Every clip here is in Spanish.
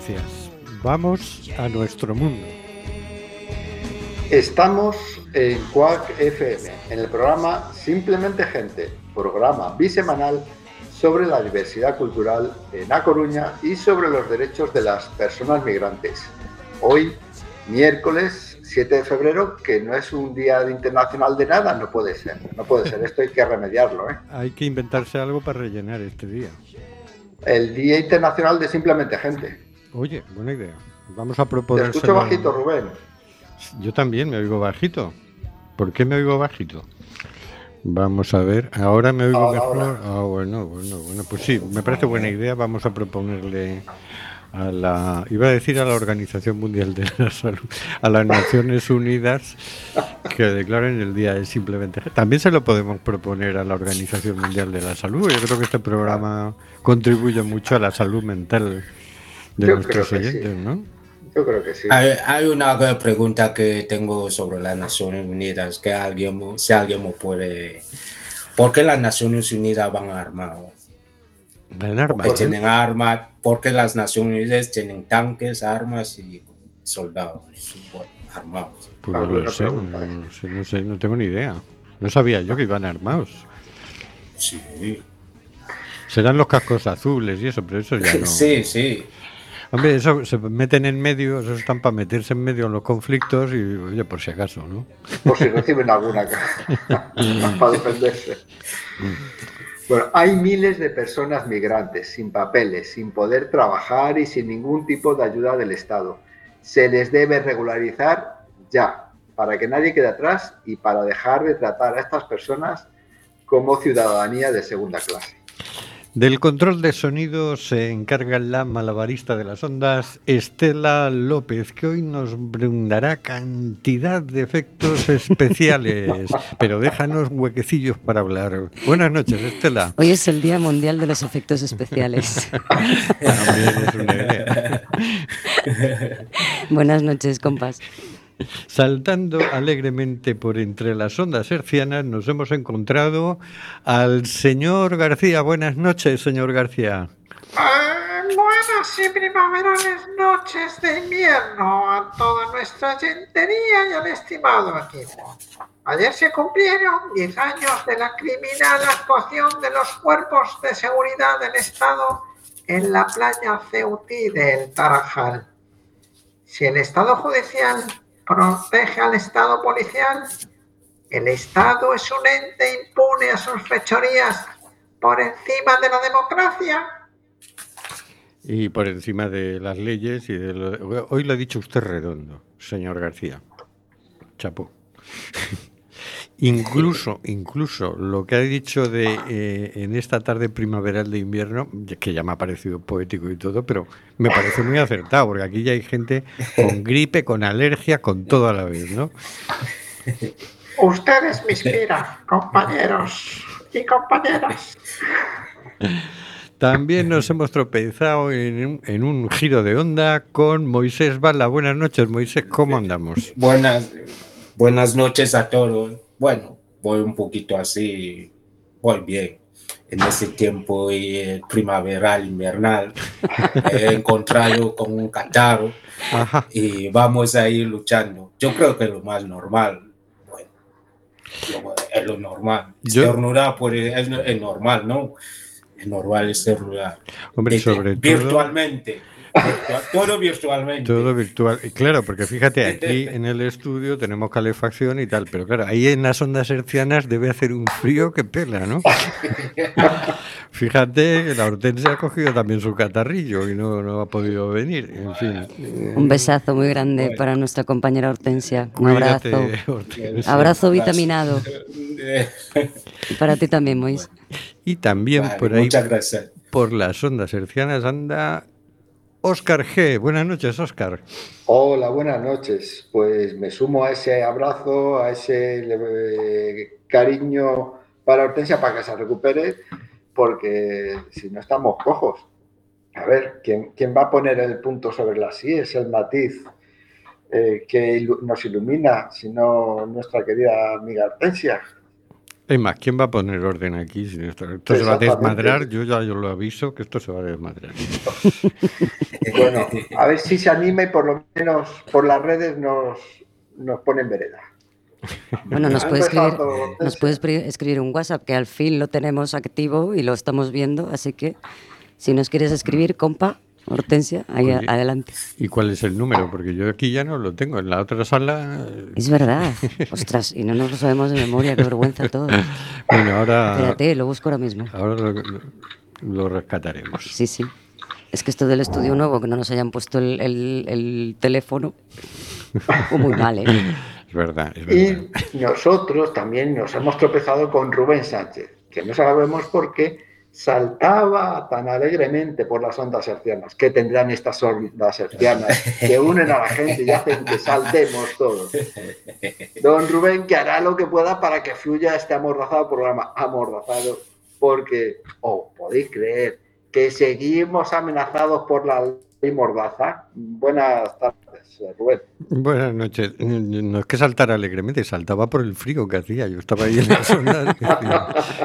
conciencias. Vamos a nuestro mundo. Estamos en Quack FM, en el programa Simplemente Gente, programa bisemanal sobre la diversidad cultural en A Coruña y sobre los derechos de las personas migrantes. Hoy, miércoles 7 de febrero, que no es un día internacional de nada, no puede ser, no puede ser, esto hay que remediarlo. ¿eh? Hay que inventarse algo para rellenar este día. El Día Internacional de Simplemente Gente. Oye, buena idea. Vamos a Te proponer. escucho bajito, Rubén. Yo también me oigo bajito. ¿Por qué me oigo bajito? Vamos a ver, ahora me oigo Ahora, mejor. Ah, bueno, bueno, bueno, pues sí, me parece buena idea. Vamos a proponerle a la, iba a decir a la Organización Mundial de la Salud, a las Naciones Unidas, que declaren el día de simplemente. También se lo podemos proponer a la Organización Mundial de la Salud. Yo creo que este programa contribuye mucho a la salud mental de Yo nuestros creo que sí. oyentes, ¿no? Yo creo que sí. Hay, hay una pregunta que tengo sobre las Naciones Unidas, que alguien, si alguien me puede... ¿Por qué las Naciones Unidas van armadas? Van ¿eh? tienen armas, ¿por qué las Naciones Unidas tienen tanques, armas y soldados armados? Pues no lo sé, ¿eh? no sé, no sé, no tengo ni idea. No sabía yo que iban armados. Sí, Serán los cascos azules y eso, pero eso ya no. sí, sí. Hombre, eso se meten en medio, eso están para meterse en medio en los conflictos y, oye, por si acaso, ¿no? por si reciben alguna para defenderse. Bueno, hay miles de personas migrantes sin papeles, sin poder trabajar y sin ningún tipo de ayuda del Estado. Se les debe regularizar ya, para que nadie quede atrás y para dejar de tratar a estas personas como ciudadanía de segunda clase. Del control de sonido se encarga la malabarista de las ondas, Estela López, que hoy nos brindará cantidad de efectos especiales. Pero déjanos huequecillos para hablar. Buenas noches, Estela. Hoy es el Día Mundial de los Efectos Especiales. También es una idea. Buenas noches, compas. Saltando alegremente por entre las ondas hercianas, nos hemos encontrado al señor García. Buenas noches, señor García. Eh, buenas y primaverales noches de invierno a toda nuestra gentería y al estimado equipo. Ayer se cumplieron 10 años de la criminal actuación de los cuerpos de seguridad del Estado en la playa Ceutí del Tarajal. Si el Estado judicial protege al Estado policial, el Estado es un ente impune a sus fechorías por encima de la democracia. Y por encima de las leyes y de lo- Hoy lo ha dicho usted redondo, señor García. Chapo. Incluso, incluso lo que ha dicho de eh, en esta tarde primaveral de invierno, que ya me ha parecido poético y todo, pero me parece muy acertado, porque aquí ya hay gente con gripe, con alergia, con todo a la vez, ¿no? Ustedes me inspiran, compañeros y compañeras. También nos hemos tropezado en un, en un giro de onda con Moisés Bala. Buenas noches, Moisés, ¿cómo andamos? Buenas, buenas noches a todos. Bueno, voy un poquito así, voy bien. En ese tiempo eh, primaveral, invernal, he encontrado con un catarro Ajá. y vamos a ir luchando. Yo creo que es lo más normal. Bueno, lo- es lo normal. Puede- es, es normal, ¿no? Es normal estornudar. Hombre, Eh, sobre todo... virtualmente. Virtual- todo virtualmente. Todo virtual. Y Claro, porque fíjate, aquí en el estudio tenemos calefacción y tal, pero claro, ahí en las ondas hercianas debe hacer un frío que pela, ¿no? Fíjate que la Hortensia ha cogido también su catarrillo y no, no ha podido venir. En fin. Un besazo muy grande para nuestra compañera Hortensia. Un Cuídate, abrazo. Hortensia. Abrazo vitaminado. Y para ti también, Mois. Y también vale, por ahí, Muchas gracias. por las ondas hercianas, anda Óscar G. Buenas noches, Óscar. Hola, buenas noches. Pues me sumo a ese abrazo, a ese eh, cariño para Hortensia para que se recupere, porque si no estamos cojos. a ver, ¿quién, quién va a poner el punto sobre la sí? Es el matiz eh, que nos ilumina, sino nuestra querida amiga Hortensia. Es más, ¿quién va a poner orden aquí? Si esto, esto se va a desmadrar, yo ya yo lo aviso que esto se va a desmadrar. Bueno, a ver si se anima y por lo menos por las redes nos, nos pone en vereda. Bueno, nos puede nos escribir un WhatsApp que al fin lo tenemos activo y lo estamos viendo, así que si nos quieres escribir, compa, Hortensia, ahí Oye. adelante. ¿Y cuál es el número? Porque yo aquí ya no lo tengo. En la otra sala. Es verdad. Ostras, y no nos lo sabemos de memoria, qué vergüenza todo. Bueno, ahora, Espérate, lo busco ahora mismo. ahora lo, lo- lo rescataremos. Sí, sí. Es que esto del estudio nuevo, que no nos hayan puesto el, el- el teléfono, fue muy mal, ¿eh? Es verdad, es verdad. Y nosotros también nos hemos tropezado con Rubén Sánchez, que no sabemos por qué saltaba tan alegremente por las ondas hercianas. ¿Qué tendrán estas ondas hercianas que unen a la gente y hacen que saltemos todos? Don Rubén, que hará lo que pueda para que fluya este amordazado programa. Amordazado, porque, oh, podéis creer que seguimos amenazados por la ley mordaza. Buenas tardes, Rubén. Buenas noches. No es que saltara alegremente, saltaba por el frío que hacía. Yo estaba ahí en la decía,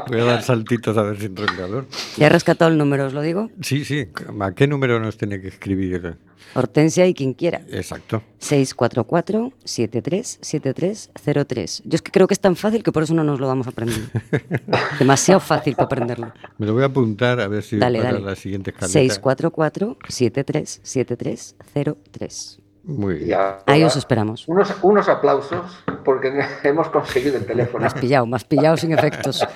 Voy a dar saltitos a ver si entra el calor. Ya he rescatado el número, os lo digo. Sí, sí. ¿A qué número nos tiene que escribir? Hortensia y quien quiera. Exacto. 644-737303. Yo es que creo que es tan fácil que por eso no nos lo vamos a aprender. Demasiado fácil para aprenderlo. Me lo voy a apuntar a ver si Dale, para dale. la siguiente escaleta. 644-737303. Muy bien. ahora, Ahí os esperamos. Unos, unos aplausos porque hemos conseguido el teléfono. Has pillado, has pillado sin efectos.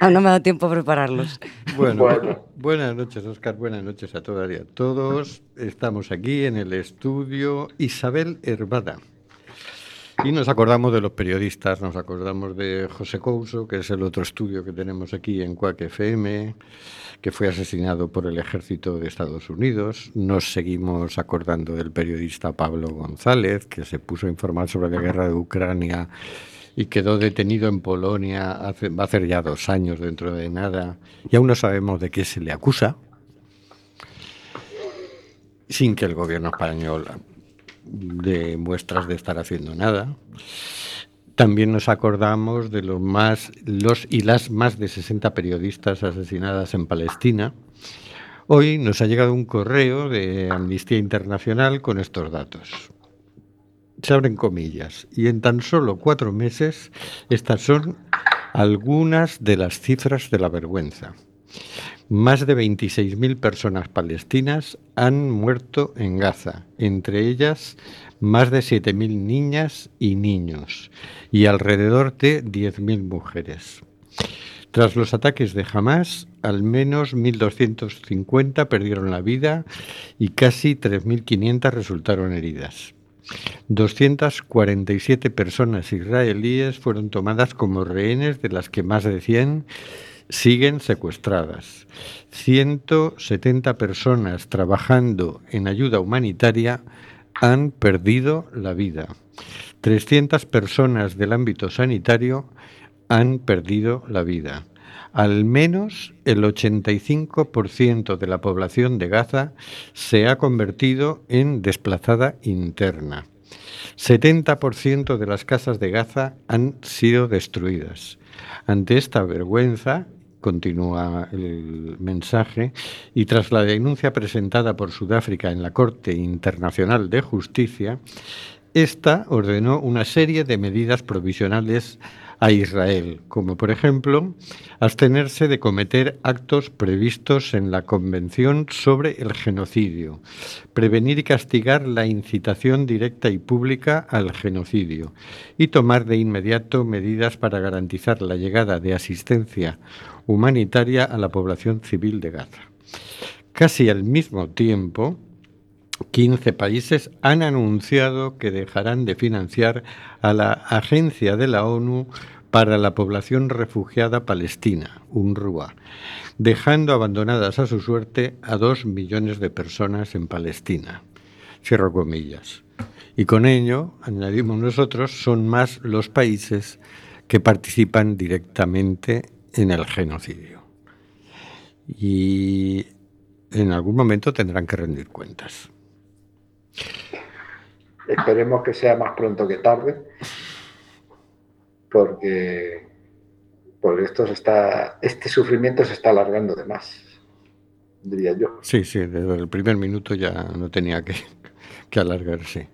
Aún no me ha dado tiempo a prepararlos. Bueno, Bueno. buenas noches, Oscar. Buenas noches a todas y a todos. Estamos aquí en el estudio Isabel Herbada. Y nos acordamos de los periodistas, nos acordamos de José Couso, que es el otro estudio que tenemos aquí en Cuac FM, que fue asesinado por el ejército de Estados Unidos. Nos seguimos acordando del periodista Pablo González, que se puso a informar sobre la guerra de Ucrania y quedó detenido en Polonia hace, va a hacer ya dos años dentro de nada y aún no sabemos de qué se le acusa sin que el gobierno español dé muestras de estar haciendo nada. También nos acordamos de los más los y las más de 60 periodistas asesinadas en Palestina. Hoy nos ha llegado un correo de Amnistía Internacional con estos datos se abren comillas, y en tan solo cuatro meses estas son algunas de las cifras de la vergüenza. Más de 26.000 personas palestinas han muerto en Gaza, entre ellas más de 7.000 niñas y niños, y alrededor de 10.000 mujeres. Tras los ataques de Hamas, al menos 1.250 perdieron la vida y casi 3.500 resultaron heridas. 247 personas israelíes fueron tomadas como rehenes, de las que más de 100 siguen secuestradas. 170 personas trabajando en ayuda humanitaria han perdido la vida. 300 personas del ámbito sanitario han perdido la vida. Al menos el 85% de la población de Gaza se ha convertido en desplazada interna. 70% de las casas de Gaza han sido destruidas. Ante esta vergüenza, continúa el mensaje, y tras la denuncia presentada por Sudáfrica en la Corte Internacional de Justicia, esta ordenó una serie de medidas provisionales a Israel, como por ejemplo abstenerse de cometer actos previstos en la Convención sobre el Genocidio, prevenir y castigar la incitación directa y pública al genocidio y tomar de inmediato medidas para garantizar la llegada de asistencia humanitaria a la población civil de Gaza. Casi al mismo tiempo, 15 países han anunciado que dejarán de financiar a la Agencia de la ONU para la Población Refugiada Palestina, UNRWA, dejando abandonadas a su suerte a dos millones de personas en Palestina. Cierro comillas. Y con ello, añadimos nosotros, son más los países que participan directamente en el genocidio. y en algún momento tendrán que rendir cuentas. Esperemos que sea más pronto que tarde, porque, porque esto se está, este sufrimiento se está alargando de más, diría yo. Sí, sí, desde el primer minuto ya no tenía que, que alargarse.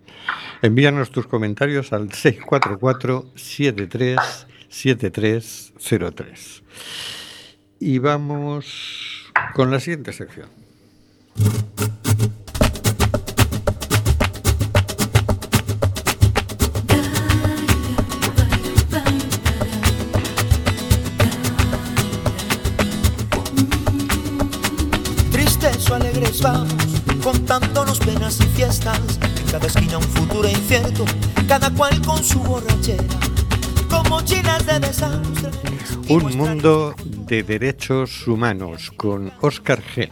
Envíanos tus comentarios al 644-737303. Y vamos con la siguiente sección. Tristes o alegres vamos, contándonos penas y fiestas. Cada esquina un futuro incierto, cada cual con su borrachera. Un mundo de derechos humanos con Oscar G.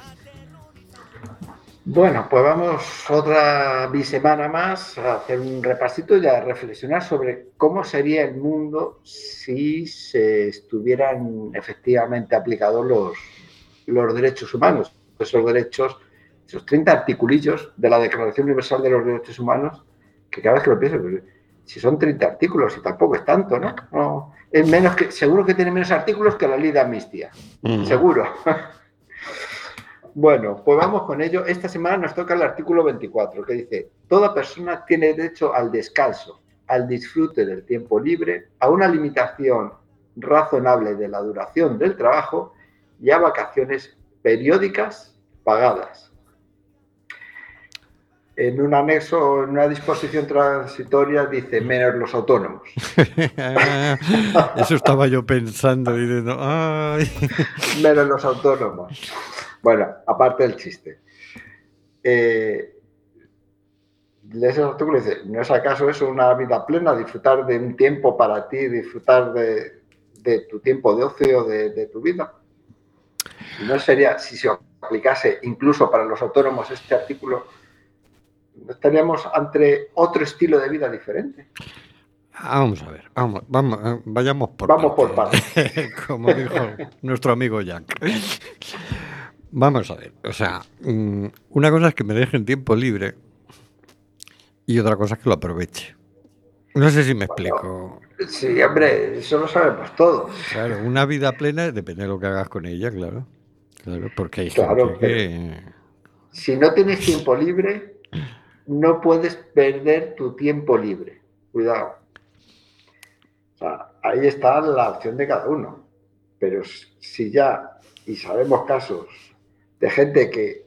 Bueno, pues vamos otra bisemana más a hacer un repasito y a reflexionar sobre cómo sería el mundo si se estuvieran efectivamente aplicados los, los derechos humanos, esos derechos, esos 30 articulillos de la Declaración Universal de los Derechos Humanos, que cada vez que lo pienso, pues, si son 30 artículos y tampoco es tanto, ¿no? No, es menos que, seguro que tiene menos artículos que la ley de amnistía, seguro. Bueno, pues vamos con ello. Esta semana nos toca el artículo 24, que dice, toda persona tiene derecho al descanso, al disfrute del tiempo libre, a una limitación razonable de la duración del trabajo y a vacaciones periódicas pagadas. En un anexo, en una disposición transitoria, dice menos los autónomos. Eso estaba yo pensando, diciendo, ay. menos los autónomos. Bueno, aparte del chiste. Eh, lees el artículo y dice, ¿no es acaso eso una vida plena? Disfrutar de un tiempo para ti, disfrutar de, de tu tiempo de ocio, de, de tu vida. ¿Y ¿No sería, si se aplicase incluso para los autónomos este artículo, ¿no estaríamos ante otro estilo de vida diferente? Ah, Vamos a ver, vamos, vamos, eh, vayamos por Vamos por Como dijo nuestro amigo Jack. Vamos a ver, o sea, mm, una cosa es que me dejen tiempo libre y otra cosa es que lo aproveche. No sé si me explico. Sí, hombre, eso lo sabemos todos. Claro, una vida plena depende de lo que hagas con ella, claro. Claro, porque hay Claro, gente que... Si no tienes tiempo libre, no puedes perder tu tiempo libre. Cuidado. O sea, ahí está la opción de cada uno. Pero si ya, y sabemos casos de gente que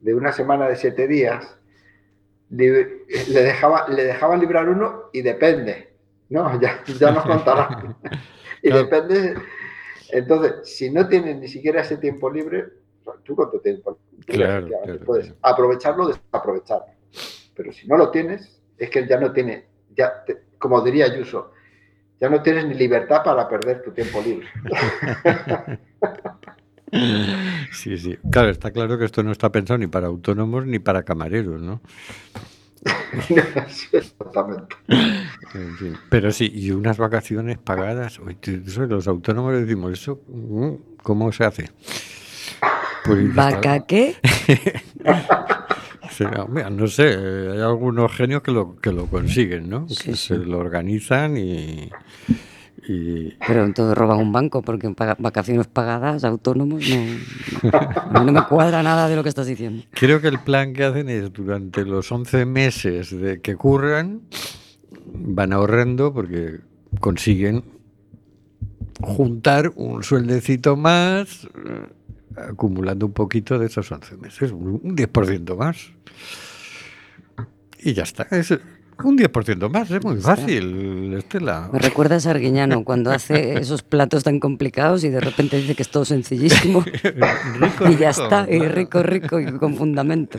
de una semana de siete días le, dejaba, le dejaban librar uno y depende. No, ya, ya nos contará. y Claro. depende. Entonces, si no tienes ni siquiera ese tiempo libre, tú cuánto tiempo libre, Claro, puedes aprovecharlo o desaprovecharlo. Pero si no lo tienes, es que ya no tiene, ya te- como diría Ayuso, ya no tienes ni libertad para perder tu tiempo libre. Sí, sí. Claro, está claro que esto no está pensado ni para autónomos ni para camareros, ¿no? Sí, Exactamente. En fin. Pero sí, y unas vacaciones pagadas. Los autónomos decimos eso. mm, ¿Cómo se hace? Pues ¿Vaca qué? Sí, no, mira, no sé, hay algunos genios que lo, que lo consiguen, ¿no? Sí, que sí. se lo organizan y, y- Pero entonces roban un banco porque vacaciones pagadas, autónomos, no, no. A mí no me cuadra nada de lo que estás diciendo. creo que el plan que hacen es durante los 11 meses de que curran, van ahorrando porque consiguen juntar un sueldecito más, acumulando un poquito de esos 11 meses, un un 10% más. Y ya está. Es un 10% más, es muy fácil, Estela. Me recuerda a Sarguiñano cuando hace esos platos tan complicados y de repente dice que es todo sencillísimo Rico, y ya rico. está, y rico, rico y con fundamento.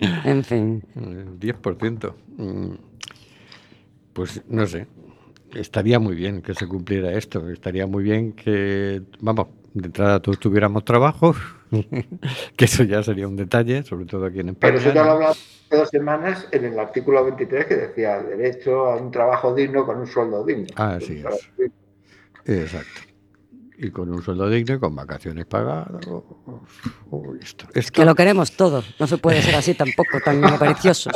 En fin, El 10%. Mm, Pues no sé. Estaría muy bien que se cumpliera esto. Estaría muy bien que, vamos, de entrada todos tuviéramos trabajo, que eso ya sería un detalle, sobre todo aquí en España. Pero eso ya lo hablaba hace dos semanas en el artículo 23 que decía derecho a un trabajo digno con un sueldo digno. Ah, sí, Para- Exacto. y con un sueldo digno y con vacaciones pagadas. Esto, esto- Que lo queremos todo. No se puede ser así tampoco, tan avariciosos.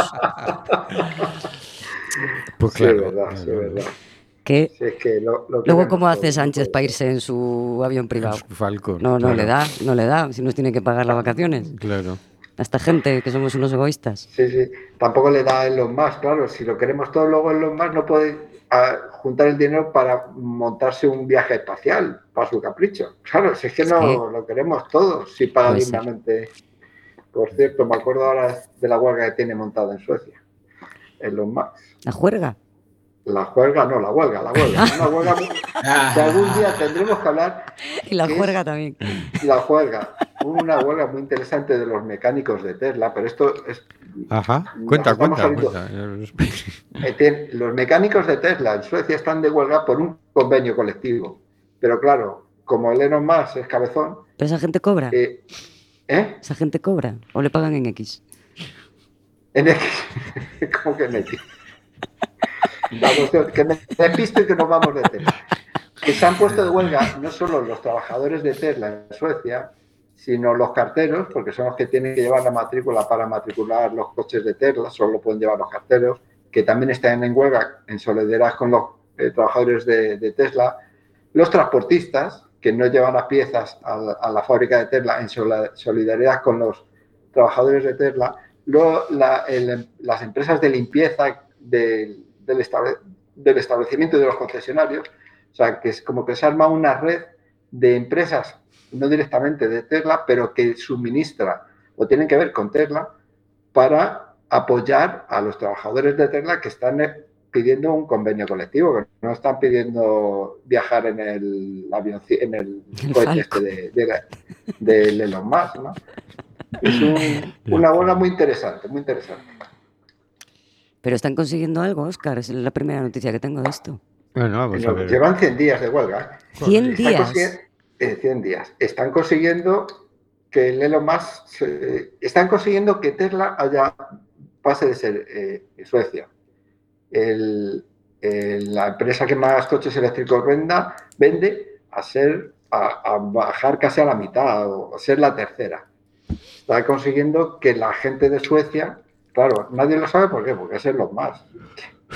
pues Sí, claro, es verdad, sí, es claro. verdad. Que Sí, es que lo- lo luego, ¿cómo hace Sánchez para irse en su avión privado? Falcon. No, no claro, le da, no le da. Si nos tiene que pagar las vacaciones. Claro. A esta gente que somos unos egoístas. Sí, sí. Tampoco le da a Elon Musk, claro. Si lo queremos todo, luego Elon Musk no puede ah, juntar el dinero para montarse un viaje espacial para su capricho. Claro, si es que Es no que- lo queremos todos, si paga dignamente. Por cierto, me acuerdo ahora de la huelga que tiene montada en Suecia. Elon Musk. La juerga. La huelga, no, la huelga, la huelga. Una huelga que algún día tendremos que hablar Y la ¿Qué es? juerga también. la huelga. Hubo una huelga muy interesante de los mecánicos de Tesla, pero esto es Ajá. Cuenta, cuenta. Eh, Los mecánicos de Tesla en Suecia están de huelga por un convenio colectivo. Pero claro, como Elon Musk es cabezón, Pero esa gente cobra. eh, ¿eh? Esa gente cobra. O le pagan en X. En X. ¿Cómo que en X? Cuestión, que me despisto y que nos vamos de Tesla. Que se han puesto de huelga no solo los trabajadores de Tesla en Suecia, sino los carteros, porque son los que tienen que llevar la matrícula para matricular los coches de Tesla, solo pueden llevar los carteros, que también están en huelga en solidaridad con los eh, trabajadores de, de Tesla, los transportistas, que no llevan las piezas a la, a la fábrica de Tesla en sola- solidaridad con los trabajadores de Tesla, luego la- el- las empresas de limpieza del, del estable- del establecimiento de los concesionarios, o sea, que es como que se arma una red de empresas, no directamente de Tesla, pero que suministra o tienen que ver con Tesla para apoyar a los trabajadores de Tesla que están eh, pidiendo un convenio colectivo, que no están pidiendo viajar en el avión, en el El cohete este de, de, Elon Musk, ¿no? Es un- una bola muy interesante, muy interesante. Pero están consiguiendo algo, Oscar. Es la primera noticia que tengo de esto. Bueno, vamos a ver. Llevan 100 días de huelga. ¿eh? 100 Están días. eh, 100 días. Están consiguiendo que el Elon Musk, se- están consiguiendo que Tesla haya, pase de ser eh, Suecia el- el- la empresa que más coches eléctricos venda, vende a ser a, a bajar casi a la mitad o a ser la tercera. Está consiguiendo que la gente de Suecia, claro, nadie lo sabe por qué, porque es Elon Musk.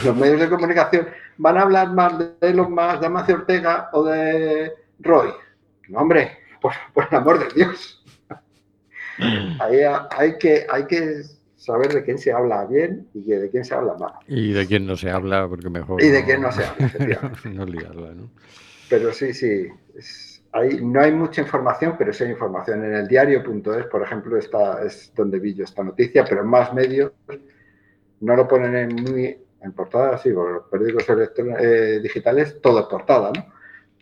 Los medios de comunicación van a hablar más de Elon Musk, de Amancio Ortega o de Roy. No, hombre, por, por el amor de Dios. Ahí hay que, hay que saber de quién se habla bien y de quién se habla mal. Y de quién no se habla, porque mejor. Y de quién no se habla, no liarla, ¿no? Pero sí, sí. es- hay- no hay mucha información, pero sí hay información. En el diario.es, por ejemplo, está, es donde vi yo esta noticia, pero en más medios no lo ponen en, muy, en portada, sí, porque los periódicos eh, digitales, todo es portada, ¿no?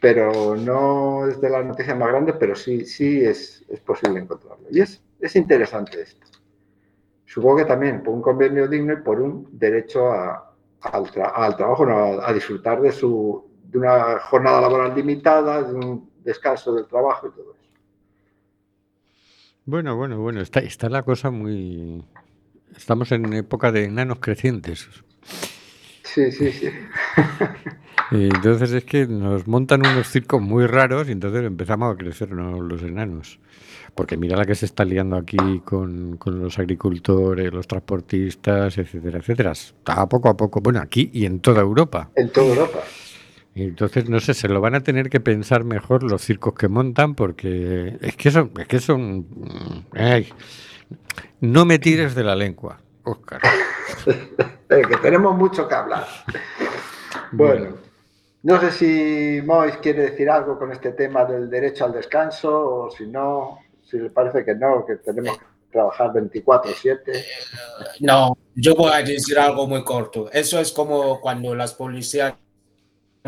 Pero no es de las noticias más grandes, pero sí, sí es, es posible encontrarlo. Y es, es interesante esto. Supongo que también por un convenio digno y por un derecho a- al, tra- al trabajo, no, a, a disfrutar de, su, de una jornada laboral limitada, de un descanso del trabajo y todo eso. Bueno, bueno, bueno, está, está la cosa muy... Estamos en época de enanos crecientes. Sí, sí, sí. Y entonces es que nos montan unos circos muy raros y entonces empezamos a crecernos los enanos. Porque mira la que se está liando aquí con, con los agricultores, los transportistas, etcétera, etcétera. Está poco a poco, bueno, aquí y en toda Europa. En toda Europa. Entonces, no sé, se lo van a tener que pensar mejor los circos que montan porque es que son... Es que son mm, ay, no me tires de la lengua, Óscar. Eh, que tenemos mucho que hablar. Bueno, no sé si Mois quiere decir algo con este tema del derecho al descanso o si no, si le parece que no, que tenemos que trabajar 24/7. No, yo voy a decir algo muy corto. Eso es como cuando las policías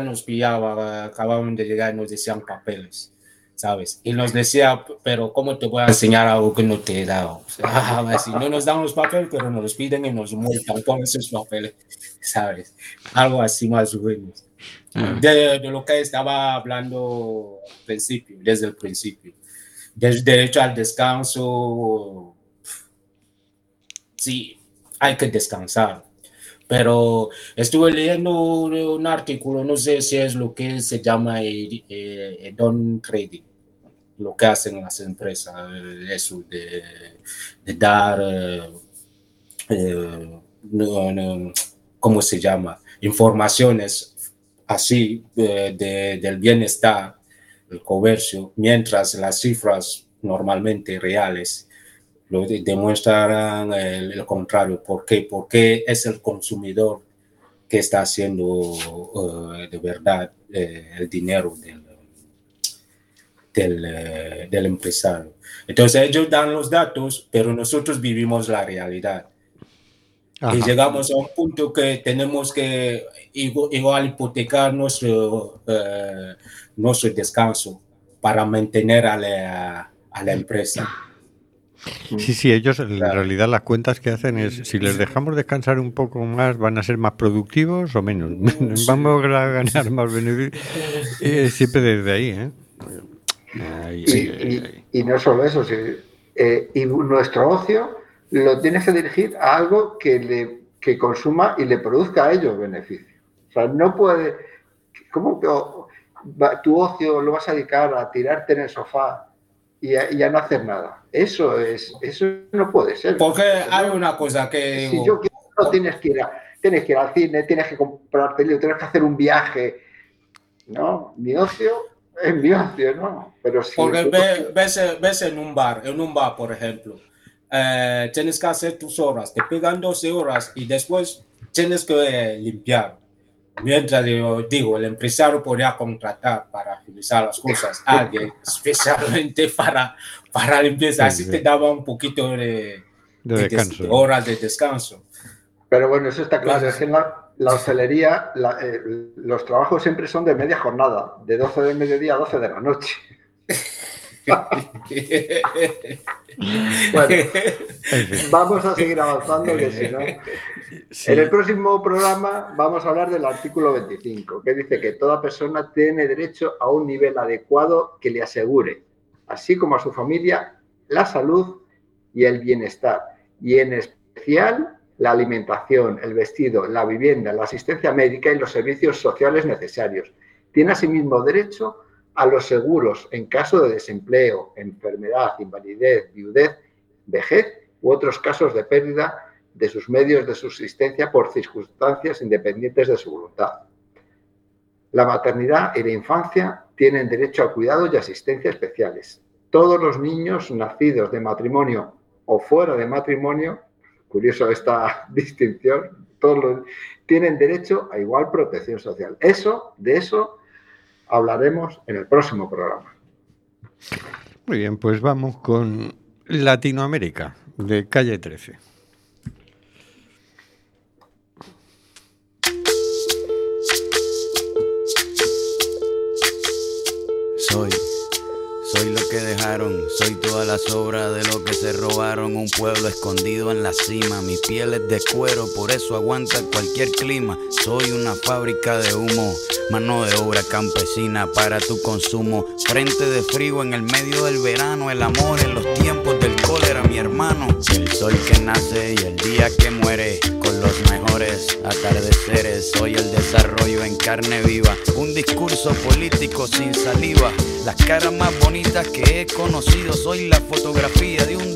nos pillaban, acababan de llegar y nos decían papeles, ¿sabes? Y nos decía, pero ¿cómo te voy a enseñar algo que no te he dado? O sea, ah, si no nos dan los papeles, pero nos los piden y nos multan con esos papeles, ¿sabes? Algo así más o menos. De, de lo que estaba hablando al principio, desde el principio. Del derecho al descanso, sí, hay que descansar, Pero estuve leyendo un, artículo, no sé si es lo que se llama eh, eh, don trading, lo que hacen las empresas, eh, eso de, dar, eh, eh, ¿cómo se llama? Informaciones así de- del bienestar, el comercio, mientras las cifras normalmente reales lo de- demuestran el, el contrario. ¿Por qué? Porque es el consumidor que está haciendo eh, de verdad eh, el dinero del, del, eh, del empresario. Entonces ellos dan los datos, pero nosotros vivimos la realidad. Ajá. Y llegamos a un punto que tenemos que igu- igual hipotecar nuestro, eh, nuestro descanso para mantener a la, a la empresa. Sí, sí, ellos en Claro. realidad las cuentas que hacen es, si les dejamos descansar un poco más, van a ser más productivos o menos. Vamos a ganar más beneficios. Eh, siempre desde ahí, ¿eh? Ahí, Y, ahí, ahí, ahí. y- y no solo eso, sí, eh, y nuestro ocio lo tienes que dirigir a algo que, le, que consuma y le produzca a ellos beneficio. O sea, no puede. ¿Cómo que tu ocio lo vas a dedicar a tirarte en el sofá y a, y a no hacer nada? Eso es, eso no puede ser. Porque hay una cosa que Si yo quiero, no tienes que ir a- tienes que ir al cine, tienes que comprarte libros, tienes que hacer un viaje. No, mi ocio es mi ocio, ¿no? Pero si Porque tú- ve- ves, ves en un bar, en un bar, por ejemplo, eh, tienes que hacer tus horas, te pegan 12 horas y después tienes que eh, limpiar. Mientras yo digo, el empresario podría contratar para agilizar las cosas a alguien especialmente para, para limpieza, así Sí, te sí. daba un poquito de, De de des- descanso. de horas de descanso. Pero bueno, eso está claro. Pues- Es que en la, la hostelería, la- eh, los trabajos siempre son de media jornada, de 12 del mediodía a 12 de la noche. Bueno, vamos a seguir avanzando, que si no. sí. En el próximo programa vamos a hablar del artículo 25, que dice que toda persona tiene derecho a un nivel adecuado que le asegure, así como a su familia, la salud y el bienestar, y en especial la alimentación, el vestido, la vivienda, la asistencia médica y los servicios sociales necesarios. Tiene asimismo derecho a los seguros en caso de desempleo, enfermedad, invalidez, viudez, vejez u otros casos de pérdida de sus medios de subsistencia por circunstancias independientes de su voluntad. La maternidad y la infancia tienen derecho a cuidados y asistencia especiales. Todos los niños nacidos de matrimonio o fuera de matrimonio, curioso esta distinción, todos los, tienen derecho a igual protección social. Eso, de eso hablaremos en el próximo programa. Muy bien, pues vamos con Latinoamérica, de calle 13. Soy, soy lo que dejaron, soy toda la sobra de lo que se robaron. Un pueblo escondido en la cima, mi piel es de cuero, por eso aguanta cualquier clima. Soy una fábrica de humo, mano de obra campesina para tu consumo. Frente de frío en el medio del verano, el amor en los tiempos del cólera, mi hermano. El sol que nace y el día que muere, con los mejores atardeceres. Soy el desarrollo en carne viva, un discurso político sin saliva. Las caras más bonitas que he conocido, soy la fotografía de un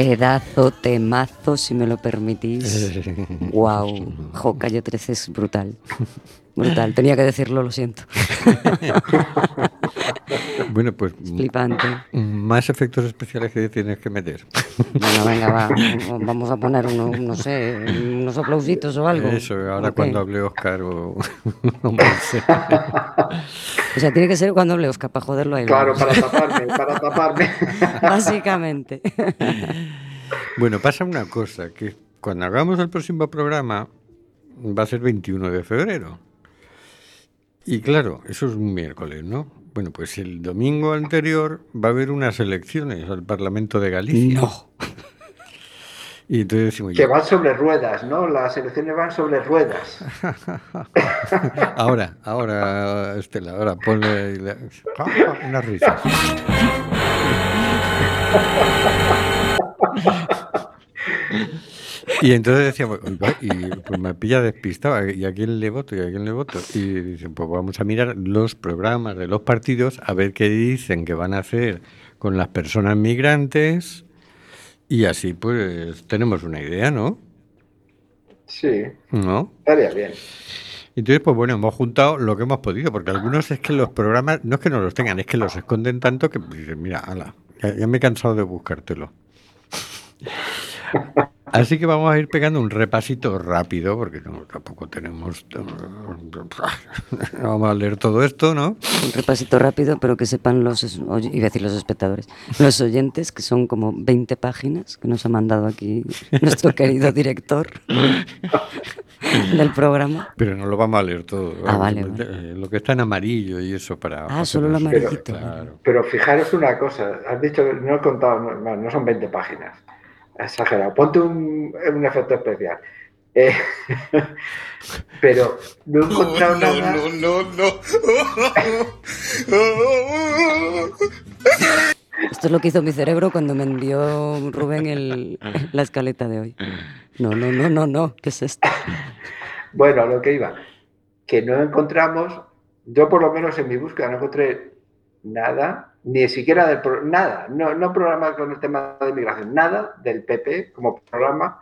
Pedazo temazo, si me lo permitís. wow. Jo, Calle 13 es brutal. Brutal. Tenía que decirlo, lo siento. Bueno, pues Flipante. más efectos especiales que tienes que meter. Bueno, venga, va. Vamos a poner uno, no sé, unos aplausitos o algo. Eso, ahora cuando hable Oscar o... o Monse. O sea, tiene que ser cuando hable Oscar para joderlo a él. Claro, para taparme, para taparme. Básicamente. Bueno, pasa una cosa, que cuando hagamos el próximo programa va a ser 21 de febrero. Y claro, eso es un miércoles, ¿no? Bueno, pues el domingo anterior va a haber unas elecciones al Parlamento de Galicia. No. Y entonces decimos, Que van sobre ruedas, ¿no? Las elecciones van sobre ruedas. ahora, ahora, Estela, ahora ponle la- una risa. Y entonces decíamos, y pues me pilla despistado, ¿y a quién le voto? ¿Y a quién le voto? Y dicen, pues vamos a mirar los programas de los partidos a ver qué dicen que van a hacer con las personas migrantes y así pues tenemos una idea, ¿no? Sí, ¿No? estaría bien. Entonces, pues bueno, hemos juntado lo que hemos podido, porque algunos es que los programas, no es que no los tengan, es que los esconden tanto que dicen, mira, ala, ya, ya me he cansado de buscártelo. Así que vamos a ir pegando un repasito rápido, porque no, tampoco tenemos... No vamos a leer todo esto, ¿no? Un repasito rápido, pero que sepan los, iba a decir los espectadores, los oyentes, que son como 20 páginas que nos ha mandado aquí nuestro querido director del programa. Pero no lo vamos a leer todo. Ah, vamos, vale, eh, Lo que está en amarillo y eso para... Ah, solo lo amarillito. Claro. Pero fijaros una cosa, has dicho, no he contado, no son 20 páginas. Exagerado. Ponte un, un efecto especial. Eh, pero no he encontrado nada. Esto es lo que hizo mi cerebro cuando me envió Rubén el- la escaleta de hoy. No, no, no, no, no, ¿qué es esto? Bueno, a lo que iba, que no encontramos, yo por lo menos en mi búsqueda no encontré nada, ni siquiera del nada, no, no programa con el tema de inmigración, nada del PP como programa,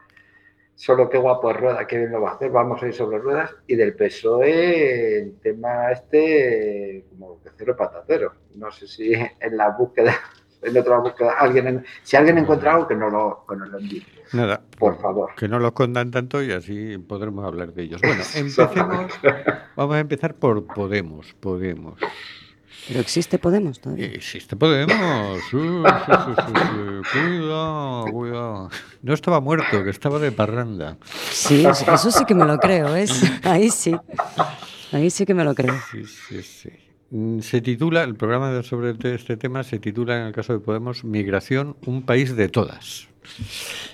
solo qué guapo es Rueda, qué bien lo va a hacer, vamos a ir sobre ruedas, y del PSOE el tema este como que cero patatero. No sé si en la búsqueda, en otra búsqueda, alguien, en- si alguien encuentra algo que no lo, que nos lo envíe, Nada, por favor. que no los escondan tanto y así podremos hablar de ellos. Bueno, empecemos. Vamos a empezar por Podemos. Podemos. ¿Pero existe Podemos todavía? Existe Podemos. Sí, sí, sí, sí, sí. Cuidado, cuidado. No estaba muerto, que estaba de parranda. Sí, eso, eso sí que me lo creo, ¿es? Ahí sí. Ahí sí que me lo creo. Sí, sí, sí. Mm, Se titula, el programa sobre te- este tema se titula, en el caso de Podemos, Migración, un país de todas.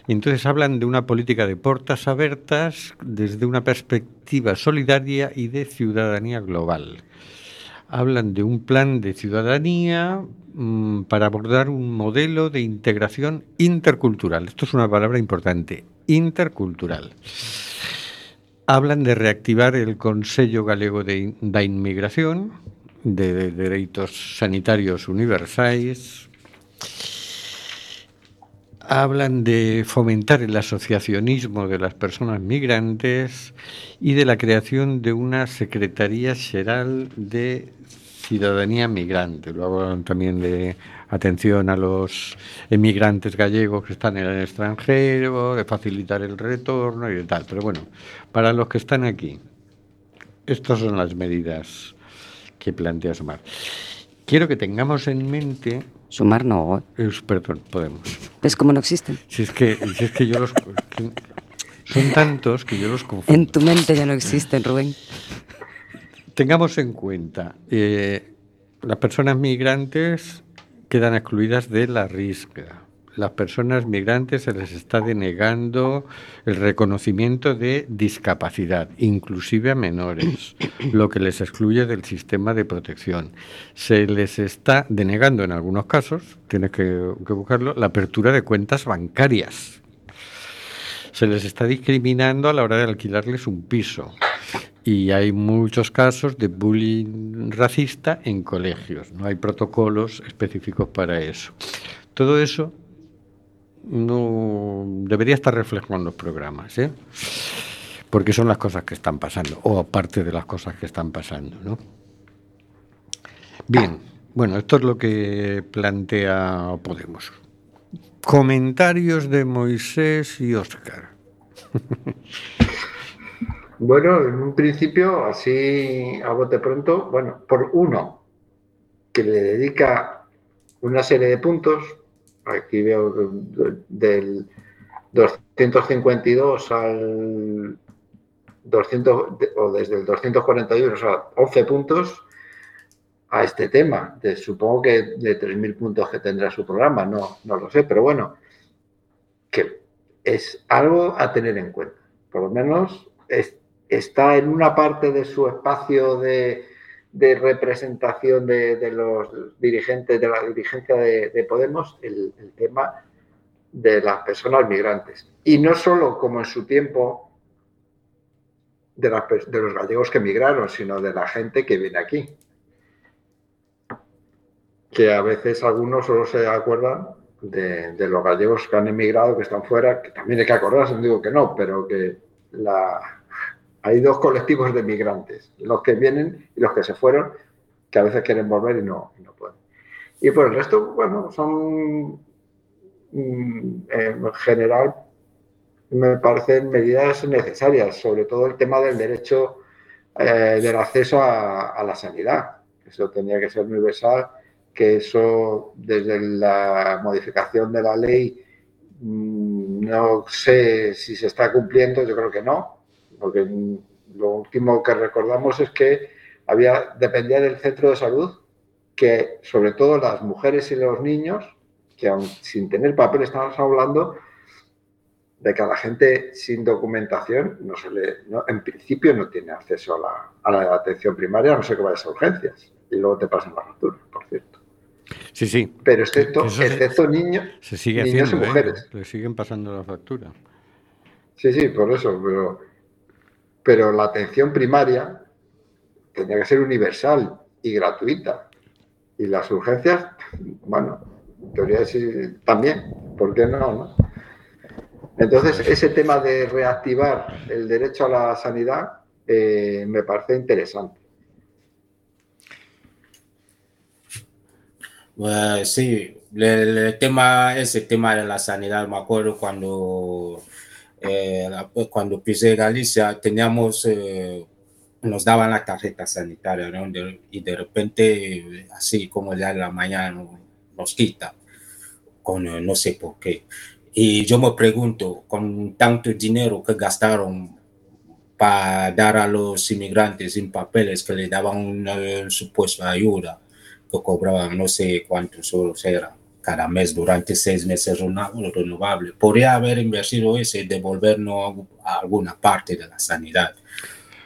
Y entonces hablan de una política de portas abiertas desde una perspectiva solidaria y de ciudadanía global. Hablan de un plan de ciudadanía mm, para abordar un modelo de integración intercultural. Esto es una palabra importante, intercultural. Hablan de reactivar el Consello Galego de Inmigración, de, de Dereitos Sanitarios Universais. Hablan de fomentar el asociacionismo de las personas migrantes y de la creación de una Secretaría Xeral de Ciudadanía Migrante. Luego hablan también de atención a los emigrantes gallegos que están en el extranjero, de facilitar el retorno y de tal. Pero bueno, para los que están aquí, estas son las medidas que plantea Sumar. Quiero que tengamos en mente... Sumar no. Eh, perdón, podemos. ¿Ves cómo no existen? Si es que, si es que yo los... que son tantos que yo los confundo. En tu mente ya no existen, Rubén. Tengamos en cuenta, eh, las personas migrantes quedan excluidas de la risca. Las personas migrantes se les está denegando el reconocimiento de discapacidad, inclusive a menores, lo que les excluye del sistema de protección. Se les está denegando en algunos casos, tienes que, que buscarlo, la apertura de cuentas bancarias. Se les está discriminando a la hora de alquilarles un piso. Y hay muchos casos de bullying racista en colegios. No hay protocolos específicos para eso. Todo eso no debería estar reflejado en los programas, ¿eh? porque son las cosas que están pasando, o aparte de las cosas que están pasando. ¿no? Bien, bueno, esto es lo que plantea Podemos. Comentarios de Moisés y Óscar. Bueno, en un principio, así a bote pronto, bueno, por uno, que le dedica una serie de puntos, aquí veo de- del 252 al 200, de- o desde el 241, o sea, 11 puntos a este tema. De- supongo que de 3.000 puntos que tendrá su programa, no, no lo sé, pero bueno, que es algo a tener en cuenta. Por lo menos es- está en una parte de su espacio de, de representación de, de los dirigentes, de la dirigencia de, de Podemos, el, tema de las personas migrantes. Y no solo como en su tiempo de, los gallegos que emigraron, sino de la gente que viene aquí. Que a veces algunos solo se acuerdan de, de los gallegos que han emigrado, que están fuera, que también hay que acordarse, no digo que no, pero que la, hay dos colectivos de migrantes, los que vienen y los que se fueron, que a veces quieren volver y no, y no pueden. Y por el resto, bueno, son mm, en general me parecen medidas necesarias, sobre todo el tema del derecho eh, del acceso a, a la sanidad. Eso tenía que ser universal, que eso desde la modificación de la ley mm, no sé si se está cumpliendo, yo creo que no, porque lo último que recordamos es que había, dependía del centro de salud que sobre todo las mujeres y los niños, que aun sin tener papel estamos hablando de que a la gente sin documentación no se le, no- en principio no tiene acceso a la, a la atención primaria, a no sé que vayas a urgencias. Y luego te pasan la factura, por cierto. Sí, sí. Pero excepto, excepto niños, Se sigue niños haciendo, y ¿eh? mujeres. Le siguen pasando la factura. Sí, sí, por eso, pero, pero la atención primaria tendría que ser universal y gratuita. Y las urgencias, bueno, en teoría sí, también, ¿por qué no? no? Entonces, ese tema de reactivar el derecho a la sanidad eh, me parece interesante. Pues sí, el, el tema, ese tema de la sanidad, me acuerdo cuando, eh, la- cuando pisé Galicia, teníamos, eh, nos daban la tarjeta sanitaria. De- y de repente, así como ya en la mañana, nos quita, con eh, no sé por qué. Y yo me pregunto, con tanto dinero que gastaron para dar a los inmigrantes sin papeles que le daban una supuesta ayuda, que cobraban no sé cuántos euros era cada mes durante seis meses reno- renovable. Podría haber invertido ese y devolvernos a alguna parte de la sanidad,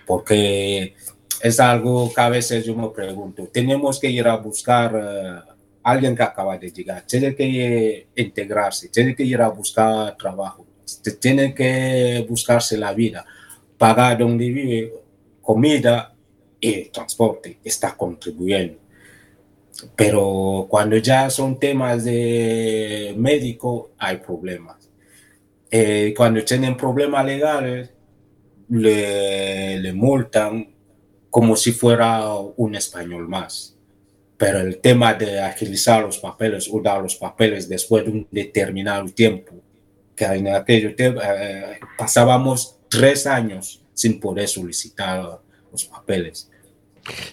porque es algo que a veces yo me pregunto. Tenemos que ir a buscar eh, alguien que acaba de llegar, tiene que integrarse, tiene que ir a buscar trabajo, tiene que buscarse la vida, pagar donde vive, comida y transporte, está contribuyendo. Pero cuando ya son temas de médico, hay problemas. Eh, cuando tienen problemas legales, le, le multan como si fuera un español más. Pero el tema de agilizar los papeles o dar los papeles después de un determinado tiempo, que en aquello tiempo eh, pasábamos tres años sin poder solicitar los papeles.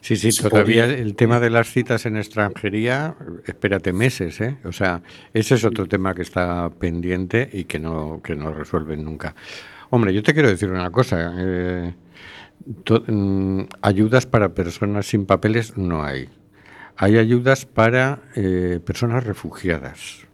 Sí, sí, todavía el tema de las citas en extranjería, espérate meses, ¿eh? O sea, ese es otro tema que está pendiente y que no, que no resuelven nunca. Hombre, yo te quiero decir una cosa. eh, to- mm, ayudas para personas sin papeles no hay. Hay ayudas para eh, personas refugiadas.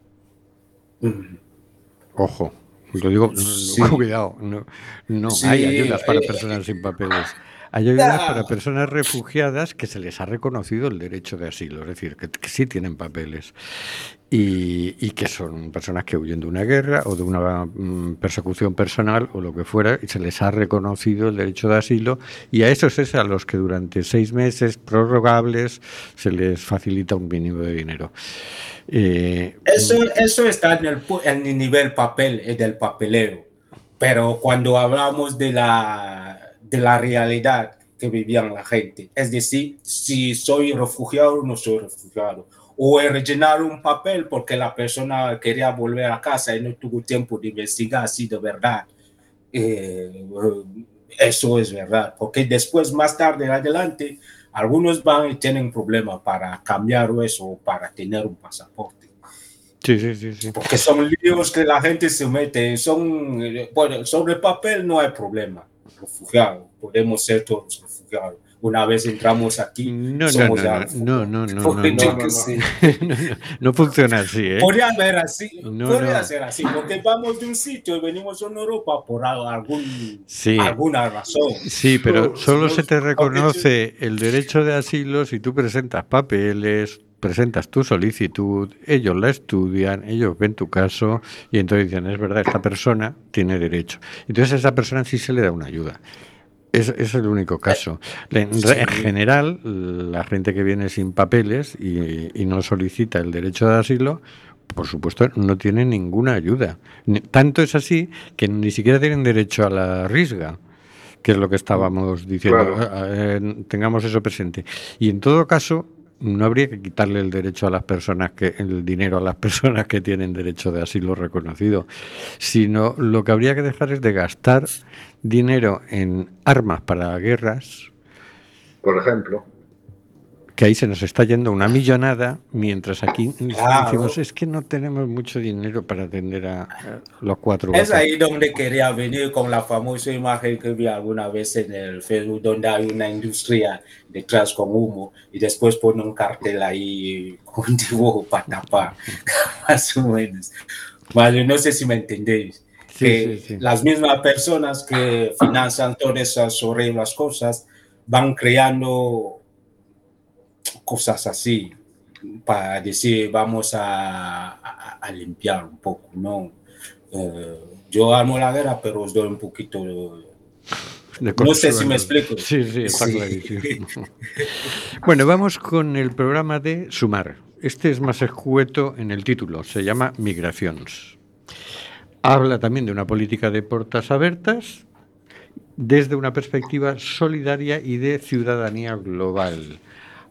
Ojo, lo digo, Sí. cuidado, no, no Sí, hay ayudas para eh, personas sin papeles. Hay ayudas para personas refugiadas que se les ha reconocido el derecho de asilo, es decir, que, que sí tienen papeles y, y que son personas que huyen de una guerra o de una mm, persecución personal o lo que fuera y se les ha reconocido el derecho de asilo y a esos es a los que durante seis meses prorrogables se les facilita un mínimo de dinero. Eh, Eso, eso está en el, en el nivel papel, eh, del papeleo. Pero cuando hablamos de la, de la realidad que vivían la gente, es decir, si soy refugiado o no soy refugiado, o he rellenado un papel porque la persona quería volver a casa y no tuvo tiempo de investigar si de verdad eh, eso es verdad, porque después, más tarde adelante, algunos van y tienen problemas para cambiar eso o para tener un pasaporte. sí, sí, sí, sí. Porque son líos que la gente se mete, son, eh, bueno, sobre papel no hay problema, refugiado, podemos ser todos refugiados. Una vez entramos aquí, No, no, somos no, no, refugiados. no, no, no, no, no, que no. no, no, no funciona así, ¿eh? Podría haber así, No, podría no. ser así, porque vamos de un sitio y venimos a Europa por algún, Sí. alguna razón. Sí, pero solo se te reconoce el derecho de asilo si tú presentas papeles, presentas tu solicitud, ellos la estudian, ellos ven tu caso y entonces dicen, es verdad, esta persona tiene derecho. Entonces a esa persona sí se le da una ayuda. Es, es el único caso. En, re- en general, la gente que viene sin papeles y, y no solicita el derecho de asilo, por supuesto, no tiene ninguna ayuda. Tanto es así que ni siquiera tienen derecho a la risga que es lo que estábamos diciendo. Claro. Eh, tengamos eso presente. Y en todo caso, no habría que quitarle el derecho a las personas que, el dinero a las personas que tienen derecho de asilo reconocido, sino lo que habría que dejar es de gastar dinero en armas para guerras, Por ejemplo. Que ahí se nos está yendo una millonada, mientras aquí Claro. decimos es que no tenemos mucho dinero para atender a, los cuatro. Es gatos". ahí donde quería venir con la famosa imagen que vi alguna vez en el Facebook, donde hay una industria detrás con humo y después pone un cartel ahí con dibujo para tapar, más o menos. Vale, no sé si me entendéis. Sí, que sí, sí. las mismas personas que financian todas esas horribles cosas van creando cosas así para decir vamos a, a- a limpiar un poco, ¿no? Eh, yo amo la guerra, pero os doy un poquito de... No sé si me explico. Sí, sí, está Sí. clarísimo. bueno, vamos con el programa de Sumar. Este es más escueto en el título, se llama Migraciones. Habla también de una política de portas abiertas desde una perspectiva solidaria y de ciudadanía global.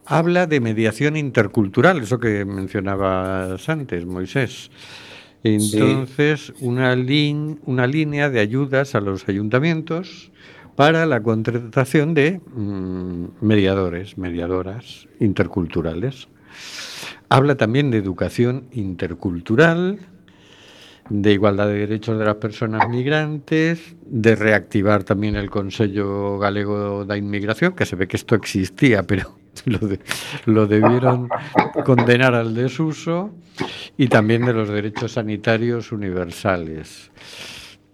Habla de mediación intercultural, eso que mencionabas antes, Moisés. Entonces, una, una línea de ayudas a los ayuntamientos para la contratación de mm, mediadores, mediadoras interculturales. Habla también de educación intercultural, de igualdad de derechos de las personas migrantes, de reactivar también el Consejo Galego da Inmigración, que se ve que esto existía, pero lo, de- lo debieron condenar al desuso, y también de los derechos sanitarios universales.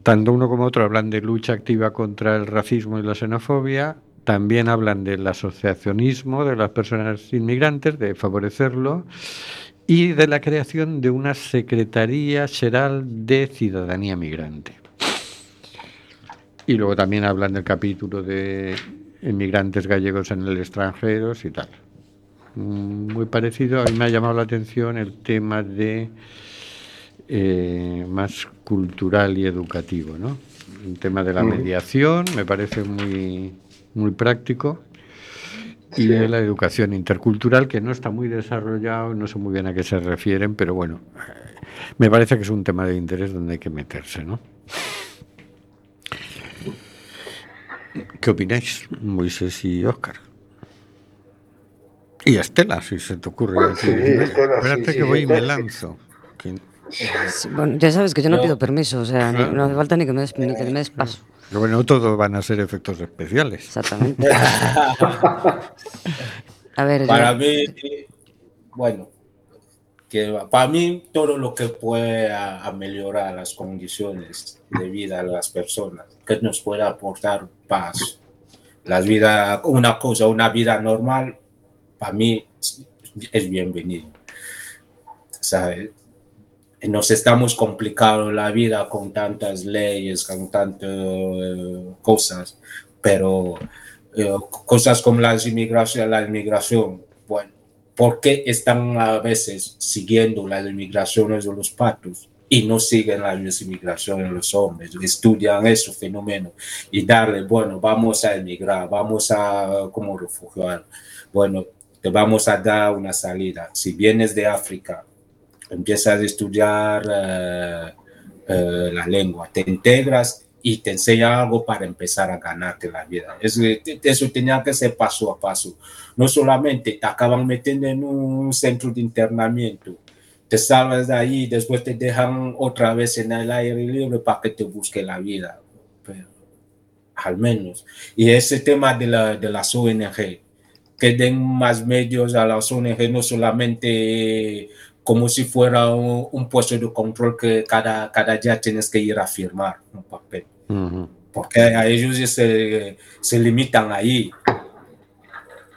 Tanto uno como otro hablan de lucha activa contra el racismo y la xenofobia, también hablan del asociacionismo de las personas inmigrantes, de favorecerlo, y de la creación de una Secretaría Xeral de Ciudadanía Migrante. Y luego también hablan del capítulo de inmigrantes gallegos en el extranjero y tal. Mm, Muy parecido, a mí me ha llamado la atención el tema de eh, más cultural y educativo, ¿no? El tema de la mediación me parece muy, muy práctico y de la educación intercultural que no está muy desarrollado, no sé muy bien a qué se refieren, pero bueno, eh, me parece que es un tema de interés donde hay que meterse, ¿no? ¿Qué opináis, Moisés y Óscar? Y Estela, si se te ocurre. Bueno, sí, decir, Estela, Espérate sí, que sí, voy y me lanzo. Que- Sí, bueno, ya sabes que yo no pido permiso, o sea, ni- Claro. no hace falta ni que me des, ni que me des paso. Que bueno, todo van a ser efectos especiales. Exactamente. A ver, yo- Para mí, bueno, que para mí todo lo que puede a, a mejorar las condiciones de vida de las personas, que nos pueda aportar paz, la vida, una cosa, una vida normal, para mí es bienvenido. ¿Sabes? Nos estamos complicando la vida con tantas leyes, con tantas eh, cosas, pero eh, cosas como la inmigración, la inmigración, bueno, ¿por qué están a veces siguiendo las inmigraciones de los patos y no siguen las inmigraciones de los hombres? Estudian ese fenómeno y darle, bueno, vamos a emigrar, vamos a como refugiar, bueno, te vamos a dar una salida. Si vienes de África, empiezas a estudiar eh, eh, la lengua, te integras y te enseña algo para empezar a ganarte la vida. Eso, eso tenía que ser paso a paso. No solamente te acaban metiendo en un centro de internamiento, te salvas de ahí, después te dejan otra vez en el aire libre para que te busque la vida. Al menos. Y ese tema de, la, de las ONG, que den más medios a las ONG, no solamente como si fuera un, un puesto de control que cada, cada día tienes que ir a firmar un papel, Ujú. porque a ellos se, se limitan ahí.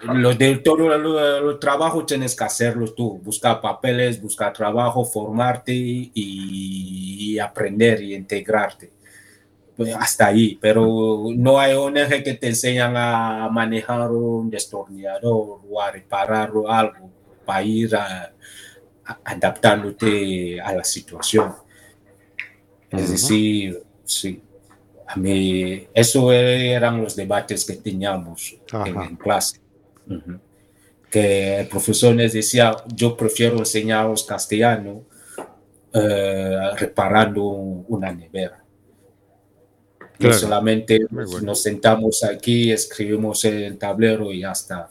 Lo de todo el, trabajo tienes que hacerlo tú, buscar papeles, buscar trabajo, formarte y, y aprender y integrarte. Pues hasta ahí, pero no hay ONG que te enseñan a manejar un destornillador o a reparar algo para ir a- adaptándote a la situación. Es decir, sí, a mí, eso eran los debates que teníamos en, clase. Que el profesor nos decía, yo prefiero enseñaros castellano eh, reparando un- una nevera. Claro. solamente bueno. nos sentamos aquí, escribimos en el tablero y ya está.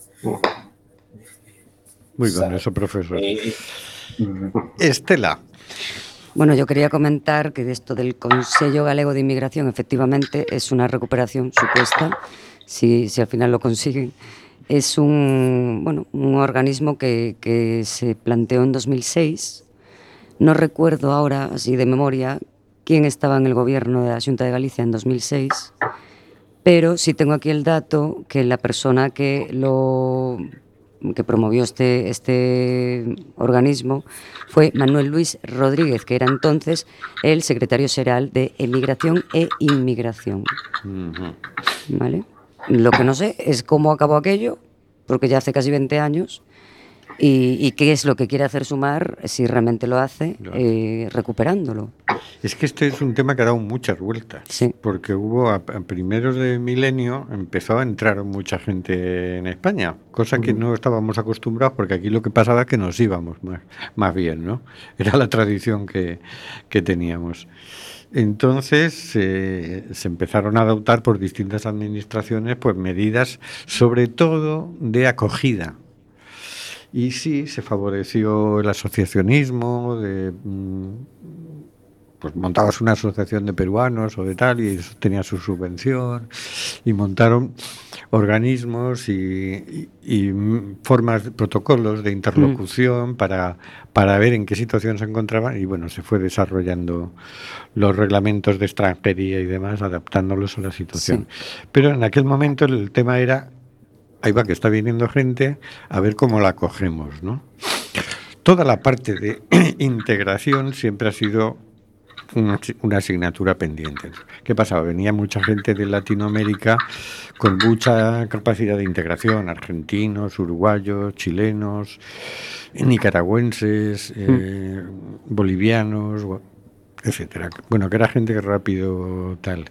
Muy bien, eso, profesor. Eh, ujú. Estela. Bueno, yo quería comentar que esto del Consejo Galego de Inmigración efectivamente es una recuperación supuesta, si, si al final lo consiguen. Es un, bueno, un organismo que, que se planteó en 2006. No recuerdo ahora, así de memoria, quién estaba en el gobierno de la Junta de Galicia en 2006, pero sí tengo aquí el dato que la persona que lo que promovió este, este organismo fue Manuel Luis Rodríguez, que era entonces el secretario general de Emigración e Inmigración. ¿vale? Lo que no sé es cómo acabó aquello, porque ya hace casi 20 años, y, y qué es lo que quiere hacer Sumar, si realmente lo hace, Claro. eh, recuperándolo. Es que este es un tema que ha dado muchas vueltas. Sí. Porque hubo a, a primeros de milenio empezó a entrar mucha gente en España, cosa que no estábamos acostumbrados porque aquí lo que pasaba es que nos íbamos más, más bien, ¿no? Era la tradición que, que teníamos. Entonces eh, se empezaron a adoptar por distintas administraciones pues medidas sobre todo de acogida. Y sí, se favoreció el asociacionismo, de, mm, pues montabas una asociación de peruanos o de tal y eso tenía su subvención y montaron organismos y, y- y, mm, formas, protocolos de interlocución para, para ver en qué situación se encontraban y bueno, se fue desarrollando los reglamentos de extranjería y demás, adaptándolos a la situación. Pero en aquel momento el tema era, ahí va que está viniendo gente, a ver cómo la cogemos, ¿no? Toda la parte de integración siempre ha sido una, una asignatura pendiente. ¿Qué pasaba? Venía mucha gente de Latinoamérica con mucha capacidad de integración, argentinos, uruguayos, chilenos, nicaragüenses, eh, bolivianos, gua- etcétera. Bueno, que era gente que rápido tal.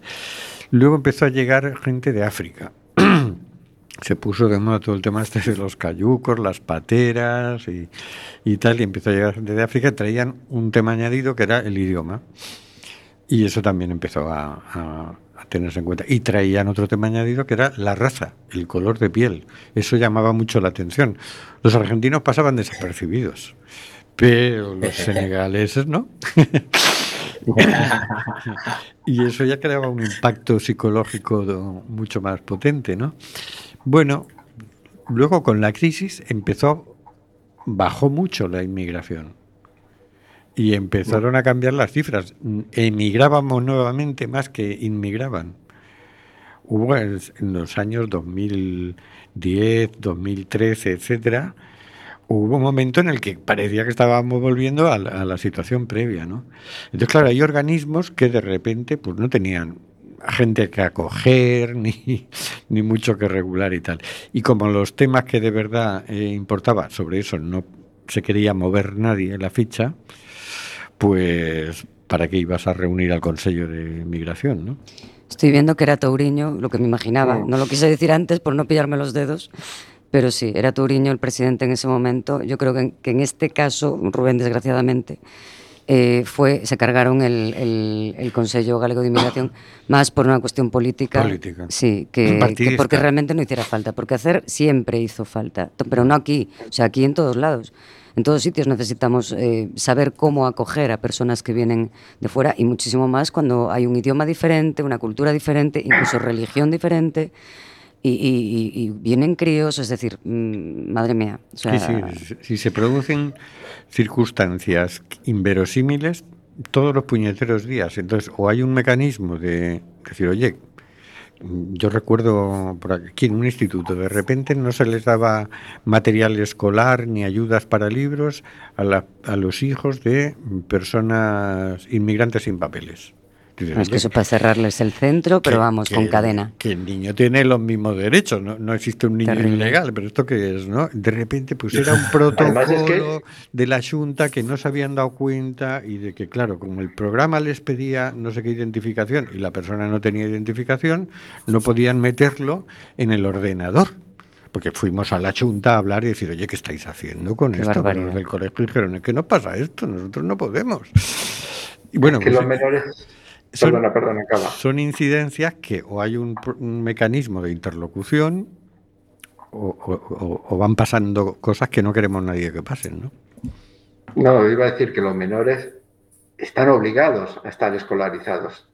Luego empezó a llegar gente de África. Se puso de moda todo el tema este de los cayucos, las pateras y, y tal, y empezó a llegar gente de África, traían un tema añadido que era el idioma. Y eso también empezó a, a- a tenerse en cuenta. Y traían otro tema añadido que era la raza, el color de piel. Eso llamaba mucho la atención. Los argentinos pasaban desapercibidos, pero los senegaleses no. y eso ya creaba un impacto psicológico mucho más potente, ¿no? Bueno, luego con la crisis empezó, bajó mucho la inmigración y empezaron a cambiar las cifras. Emigrábamos nuevamente más que inmigraban. Hubo en los años 2010, 2013, etcétera, hubo un momento en el que parecía que estábamos volviendo a la, a la situación previa, ¿no? Entonces, claro, hay organismos que de repente pues no tenían gente que acoger, ni, ni mucho que regular y tal. Y como los temas que de verdad eh, importaba, sobre eso no se quería mover nadie en la ficha, pues ¿para qué ibas a reunir al Consejo de Migración, no? Estoy viendo que era Touriño, lo que me imaginaba. No lo quise decir antes por no pillarme los dedos, pero sí, era Touriño el presidente en ese momento. Yo creo que en, que en este caso, Rubén, desgraciadamente, eh, fue, se cargaron el, el, el Consejo Galego de Inmigración más por una cuestión política. Política. Sí, que, porque realmente no hiciera falta. Porque hacer siempre hizo falta, pero no aquí, o sea, aquí en todos lados. En todos sitios necesitamos eh, saber cómo acoger a personas que vienen de fuera y muchísimo más cuando hay un idioma diferente, una cultura diferente, incluso religión diferente. Y, y- vienen críos, es decir, mm, madre mía. Sí, sí, si se producen circunstancias inverosímiles todos los puñeteros días, entonces o hay un mecanismo de decir, oye, yo recuerdo por aquí en un instituto, de repente no se les daba material escolar ni ayudas para libros a, la- a los hijos de personas inmigrantes sin papeles. No, es que "Oye, eso para cerrarles el centro, pero que- vamos, con cadena. Que el niño tiene los mismos derechos, no, no existe un niño Terrible. ilegal, pero esto que es, ¿no? De repente, pues era un Además es que- protocolo de la Junta que no se habían dado cuenta y de que, claro, como el programa les pedía no sé qué identificación y la persona no tenía identificación, no podían meterlo en el ordenador. Porque fuimos a la Junta a hablar y decir, oye, ¿qué estáis haciendo con Qué esto? Pero los del colegio dijeron, es que no pasa esto, nosotros no podemos. Y bueno, que pues, los menores. Son- Perdona, perdona, acaba. son incidencias que o hay un, mecanismo de interlocución o, o- o- o van pasando cosas que no queremos nadie que pasen, ¿no? No, iba a decir que los menores están obligados a estar escolarizados.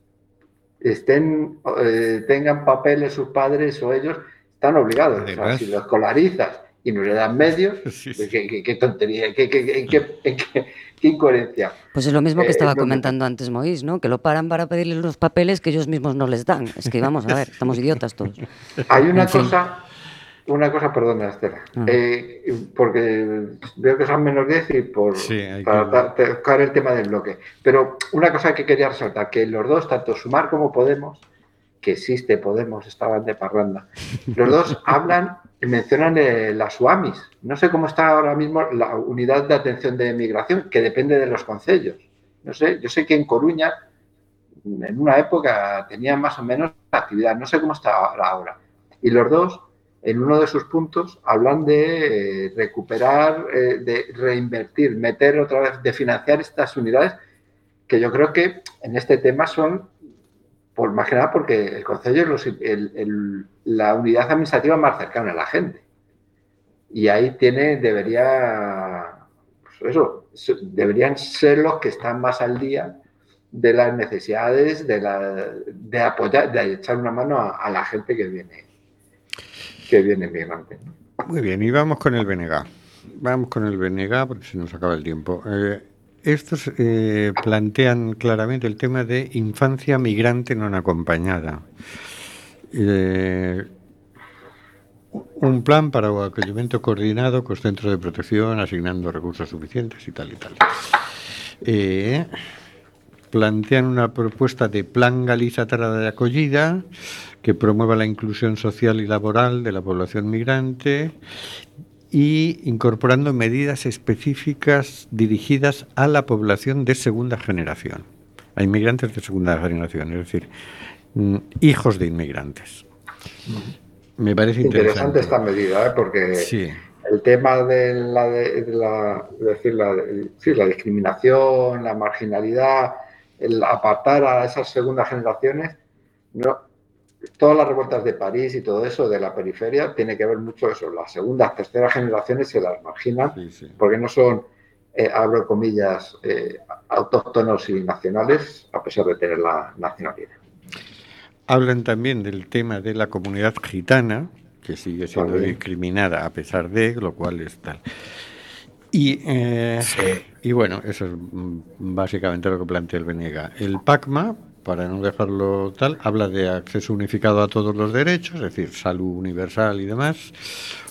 Estén, eh, tengan papeles sus padres o ellos, están obligados. O sea, si lo escolarizas y no le dan medios, Sí, ¿qué, qué- qué tontería, qué, qué- qué- qué- qué- qué incoherencia. Pues es lo mismo que Eh, estaba no, comentando antes Moís, ¿no? Que lo paran para pedirles los papeles que ellos mismos no les dan. Es que vamos a ver, estamos idiotas todos. Hay una En fin. cosa, una cosa, perdona, Estela, Ah. eh, porque veo que son menos 10 y por, Sí, para que- tocar el tema del bloque. Pero una cosa que quería resaltar, que los dos, tanto Sumar como Podemos, que existe Podemos, estaban de parranda, los dos hablan mencionan eh, las UAMIS. No sé cómo está ahora mismo la unidad de atención de migración, que depende de los concellos. No sé, yo sé que en Coruña, en una época, tenían más o menos actividad. No sé cómo está ahora. Y los dos, en uno de sus puntos, hablan de eh, recuperar, eh, de reinvertir, meter otra vez, de financiar estas unidades, que yo creo que en este tema son, por más que nada, porque el Consejo es los- el- el- la unidad administrativa más cercana a la gente. Y ahí tiene, debería, pues eso, deberían ser los que están más al día de las necesidades de, la, de apoyar, de echar una mano a, la gente que viene, que viene migrante. Muy bien, y vamos con el BNG. Vamos con el BNG porque se nos acaba el tiempo. Eh, estos eh, plantean claramente el tema de infancia migrante no acompañada. Eh, un plan para el acogimiento coordinado con centros de protección, asignando recursos suficientes y tal y tal. Eh, plantean una propuesta de plan Galiza-Terra de acogida que promueva la inclusión social y laboral de la población migrante y incorporando medidas específicas dirigidas a la población de segunda generación, a inmigrantes de segunda generación, es decir, mm, hijos de inmigrantes. Me parece Interesante interesante. esta medida, ¿eh? porque Sí. el tema de la, de, de la, es decir, la, sí, la discriminación, la marginalidad, el apartar a esas segundas generaciones, no, todas las revueltas de París y todo eso de la periferia tiene que ver mucho eso. Las segundas, terceras generaciones se las marginan Sí, sí. porque no son, eh, abro comillas, eh, autóctonos y nacionales, a pesar de tener la nacionalidad. Hablan también del tema de la comunidad gitana, que sigue siendo También. discriminada a pesar de, lo cual es tal. Y, eh, y bueno, eso es mm, básicamente lo que plantea el Benega. El PACMA, para no dejarlo tal, habla de acceso unificado a todos los derechos, es decir, salud universal y demás,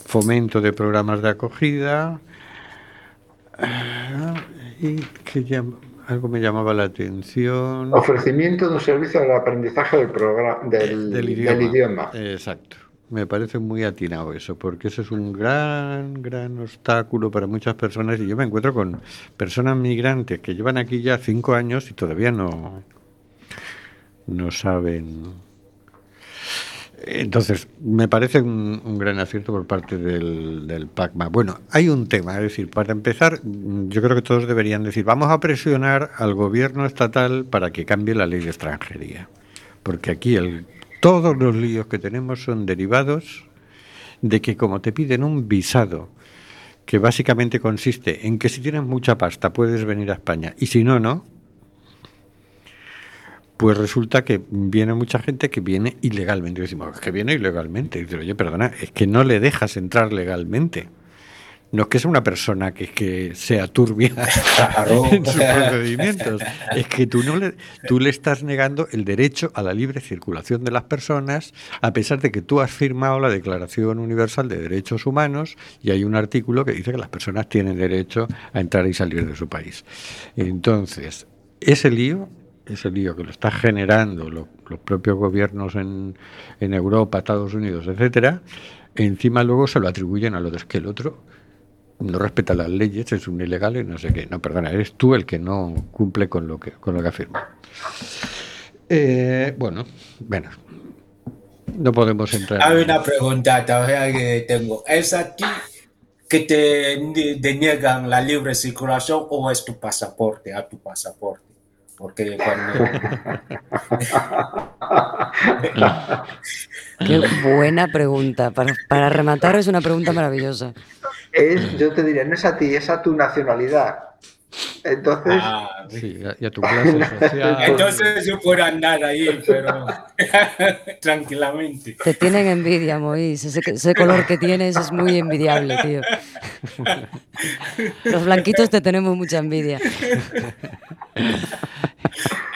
fomento de programas de acogida, ah, y que algo me llamaba la atención. Ofrecimiento de un servicio del aprendizaje del, programa, del, del idioma. Exacto. Me parece muy atinado eso, porque eso es un gran, gran obstáculo para muchas personas. Y yo me encuentro con personas migrantes que llevan aquí ya cinco años y todavía no, no saben. Entonces, me parece un, un gran acierto por parte del, del PACMA. Bueno, hay un tema, es decir, para empezar, yo creo que todos deberían decir, vamos a presionar al gobierno estatal para que cambie la ley de extranjería. Porque aquí el, todos los líos que tenemos son derivados de que como te piden un visado, que básicamente consiste en que si tienes mucha pasta puedes venir a España y si no, no, pues resulta que viene mucha gente que viene ilegalmente. Y decimos, "Es que viene ilegalmente. Y dice, oye, perdona, es que no le dejas entrar legalmente. No es que sea una persona que, que sea turbia Claro. en sus procedimientos. Es que tú, no le, tú le estás negando el derecho a la libre circulación de las personas, a pesar de que tú has firmado la Declaración Universal de Derechos Humanos y hay un artículo que dice que las personas tienen derecho a entrar y salir de su país. Entonces, ese lío, ese lío que lo está generando lo- los propios gobiernos en, en Europa, Estados Unidos, etcétera, encima luego se lo atribuyen al otro. Es que el otro no respeta las leyes, es un ilegal y no sé qué. No, perdona, eres tú el que no cumple con lo que, con lo que afirma. Eh, bueno, bueno, no podemos entrar. Hay en- una pregunta todavía que tengo. ¿Es a ti que te ni- deniegan la libre circulación o es tu pasaporte, a tu pasaporte? Porque cuando... Qué buena pregunta. Para, para rematar es una pregunta maravillosa. Es, yo te diría, no es a ti, es a tu nacionalidad. Entonces, Ah, Sí, y a, tu clase social. entonces yo puedo andar ahí, pero tranquilamente. Te tienen envidia, Mois. Ese, ese color que tienes es muy envidiable, tío. Los blanquitos te tenemos mucha envidia.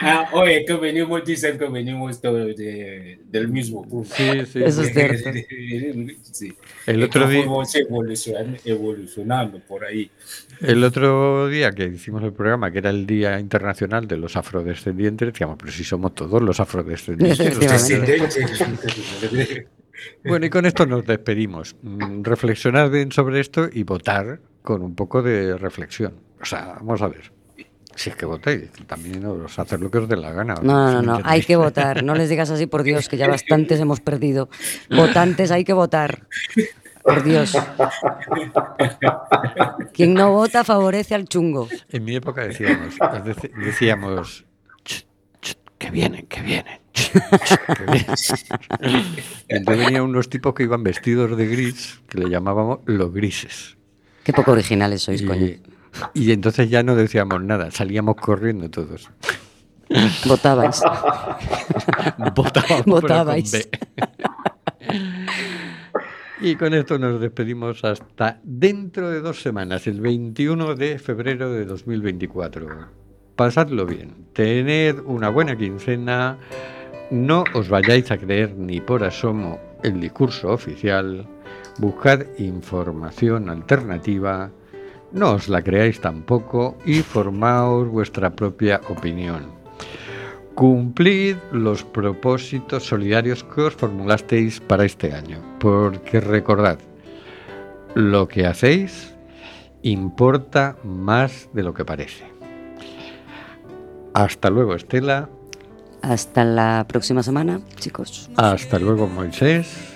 Ah, oye, que venimos, dicen que venimos todos de- del mismo curso. Sí, sí. Eso es cierto. Sí. El otro día- Fuimos evolucion- evolucionando por ahí. El otro día que hicimos el programa, que era el Día Internacional de los Afrodescendientes, decíamos, pero si somos todos los afrodescendientes. Efectivamente. Bueno, y con esto nos despedimos. Mm, Reflexionar bien sobre esto y votar con un poco de reflexión. O sea, vamos a ver. Si es que votéis, también os hacer lo que os dé la gana. No, no, ¿me no, hay que votar. No les digas así, por Dios, que ya bastantes hemos perdido. Votantes, hay que votar. Por Dios. Quien no vota favorece al chungo. En mi época decíamos, decíamos "Ch, ch, que vienen, que vienen. que vienen". Entonces venían unos tipos que iban vestidos de gris, que le llamábamos los grises. Qué poco originales sois, coño. Y, entonces ya no decíamos nada, salíamos corriendo todos. Votabais. Votabais. B. Y con esto nos despedimos hasta dentro de dos semanas, el 21 de febrero de 2024. Pasadlo bien, tened una buena quincena, no os vayáis a creer ni por asomo el discurso oficial, buscad información alternativa, no os la creáis tampoco y formaos vuestra propia opinión. Cumplid los propósitos solidarios que os formulasteis para este año, porque recordad, lo que hacéis importa más de lo que parece. Hasta luego, Estela. Hasta la próxima semana, chicos. Hasta luego, Moisés.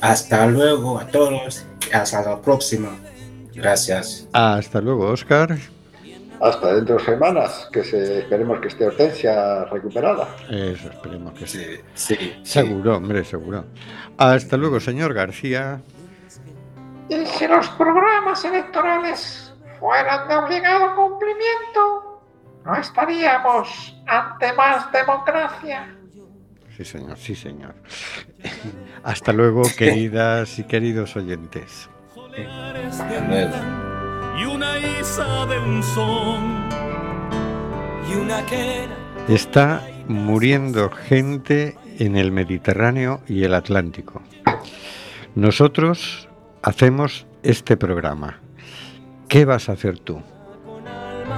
Hasta luego a todos. Hasta la próxima. Gracias. Hasta luego, Oscar. Hasta dentro de semanas, que se, esperemos que esté Hortensia recuperada. Eso, esperemos que sí. Sí, sí. Seguro, hombre, seguro. Hasta luego, señor García. Y si los programas electorales fueran de obligado cumplimiento, no estaríamos ante más democracia. Sí, señor, sí, señor. Hasta luego, queridas y queridos oyentes. Hasta luego. y una isa de un son y una quena Está muriendo gente en el Mediterráneo y el Atlántico. Nosotros hacemos este programa. ¿Qué vas a hacer tú?